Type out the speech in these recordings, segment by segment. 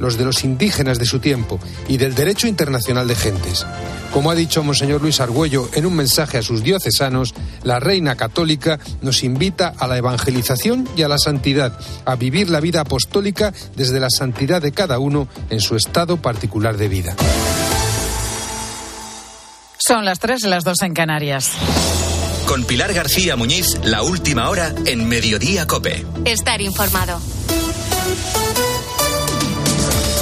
los de los indígenas de su tiempo y del derecho internacional de gentes. Como ha dicho Monseñor Luis Argüello en un mensaje a sus diocesanos, la Reina Católica nos invita a la evangelización y a la santidad, a vivir la vida apostólica desde la santidad de cada uno en su estado particular de vida. Son las tres, las dos en Canarias. Con Pilar García Muñiz, la última hora en Mediodía Cope. Estar informado.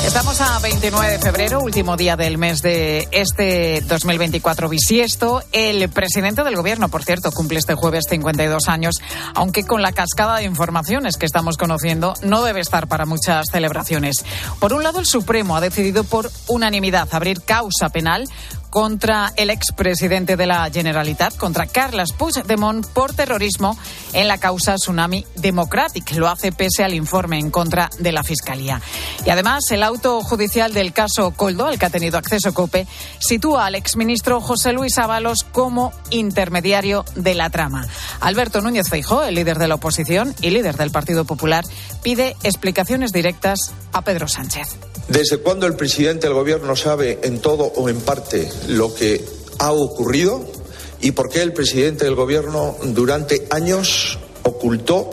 Estamos a 29 de febrero, último día del mes de este 2024 bisiesto. El presidente del gobierno, por cierto, cumple este jueves 52 años, aunque con la cascada de informaciones que estamos conociendo no debe estar para muchas celebraciones. Por un lado, el Supremo ha decidido por unanimidad abrir causa penal contra el expresidente de la Generalitat, contra Carles Puigdemont, por terrorismo en la causa Tsunami Democratic. Lo hace pese al informe en contra de la Fiscalía. Y además, el auto judicial del caso Coldo, al que ha tenido acceso COPE, sitúa al exministro José Luis Ábalos como intermediario de la trama. Alberto Núñez Feijó, el líder de la oposición y líder del Partido Popular, pide explicaciones directas a Pedro Sánchez. ¿Desde cuándo el presidente del gobierno sabe en todo o en parte lo que ha ocurrido? ¿Y por qué el presidente del gobierno durante años ocultó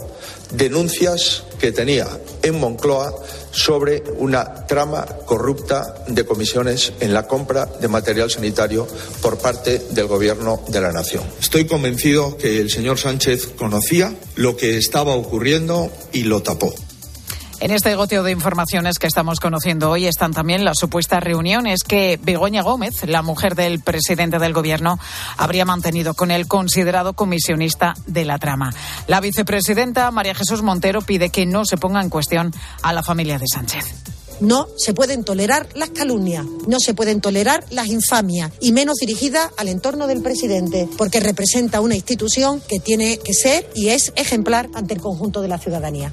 denuncias que tenía en Moncloa sobre una trama corrupta de comisiones en la compra de material sanitario por parte del Gobierno de la Nación. Estoy convencido que el señor Sánchez conocía lo que estaba ocurriendo y lo tapó. En este goteo de informaciones que estamos conociendo hoy están también las supuestas reuniones que Begoña Gómez, la mujer del presidente del gobierno, habría mantenido con el considerado comisionista de la trama. La vicepresidenta María Jesús Montero pide que no se ponga en cuestión a la familia de Sánchez. No se pueden tolerar las calumnias, no se pueden tolerar las infamias, y menos dirigidas al entorno del presidente, porque representa una institución que tiene que ser y es ejemplar ante el conjunto de la ciudadanía.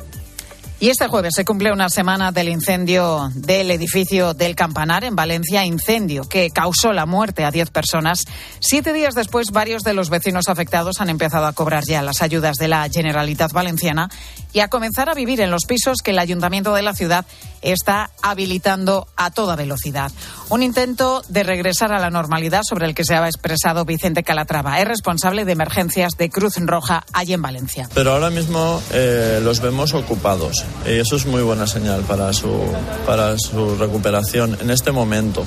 Y este jueves se cumple una semana del incendio del edificio del Campanar en Valencia, incendio que causó la muerte a 10 personas. Siete días después, varios de los vecinos afectados han empezado a cobrar ya las ayudas de la Generalitat Valenciana y a comenzar a vivir en los pisos que el ayuntamiento de la ciudad está habilitando a toda velocidad. Un intento de regresar a la normalidad sobre el que se ha expresado Vicente Calatrava. Es responsable de emergencias de Cruz Roja allí en Valencia. Pero ahora mismo eh, los vemos ocupados y eso es muy buena señal para su, para su recuperación en este momento.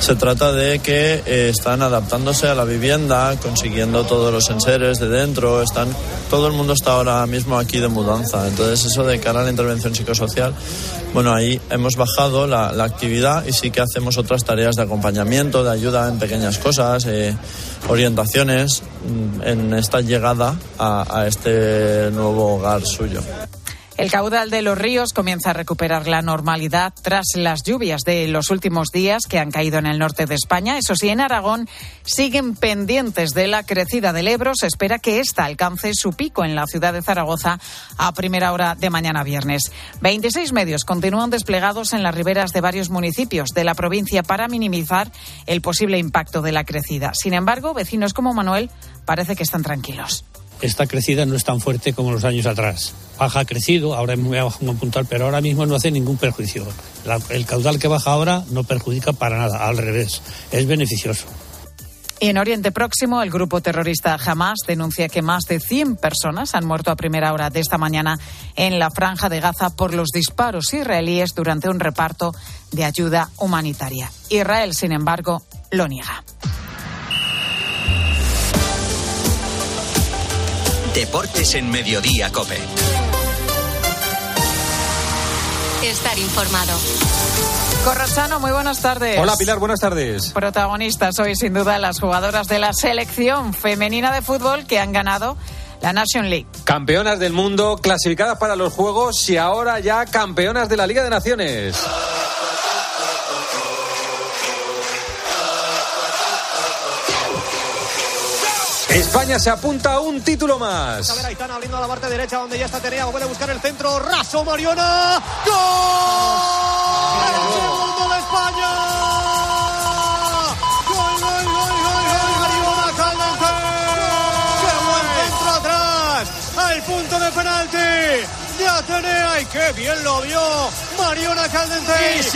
Se trata de que eh, están adaptándose a la vivienda, consiguiendo todos los enseres de dentro, están, todo el mundo está ahora mismo aquí de mudanza. Entonces eso de cara a la intervención psicosocial, bueno, ahí hemos bajado la, la actividad y sí que hacemos otras tareas de acompañamiento, de ayuda en pequeñas cosas, eh, orientaciones mm, en esta llegada a este nuevo hogar suyo. El caudal de los ríos comienza a recuperar la normalidad tras las lluvias de los últimos días que han caído en el norte de España. Eso sí, en Aragón siguen pendientes de la crecida del Ebro. Se espera que ésta alcance su pico en la ciudad de Zaragoza a primera hora de mañana viernes. 26 medios continúan desplegados en las riberas de varios municipios de la provincia para minimizar el posible impacto de la crecida. Sin embargo, vecinos como Manuel parece que están tranquilos esta crecida no es tan fuerte como los años atrás. Baja ha crecido, ahora es muy abajo un puntal, pero ahora mismo no hace ningún perjuicio. El caudal que baja ahora no perjudica para nada, al revés, es beneficioso. Y en Oriente Próximo, el grupo terrorista Hamas denuncia que más de 100 personas han muerto a primera hora de esta mañana en la franja de Gaza por los disparos israelíes durante un reparto de ayuda humanitaria. Israel, sin embargo, lo niega. Deportes en Mediodía Cope. Estar informado. Corrosano, muy buenas tardes. Hola Pilar, buenas tardes. Protagonistas hoy sin duda las jugadoras de la selección femenina de fútbol que han ganado la Nation League. Campeonas del mundo, clasificadas para los Juegos y ahora ya campeonas de la Liga de Naciones. España se apunta a un título más. A ver, Aitana abriendo a la parte derecha donde ya está Terea. Puede buscar el centro. Raso Mariona. ¡Gol! ¡El segundo de España! ¡Gol, gol, gol, gol, gol! Mariona Caldente. ¡Qué buen centro atrás! Al punto de penalti de Atenea. ¡Y qué bien lo vio Mariona Caldente! Y se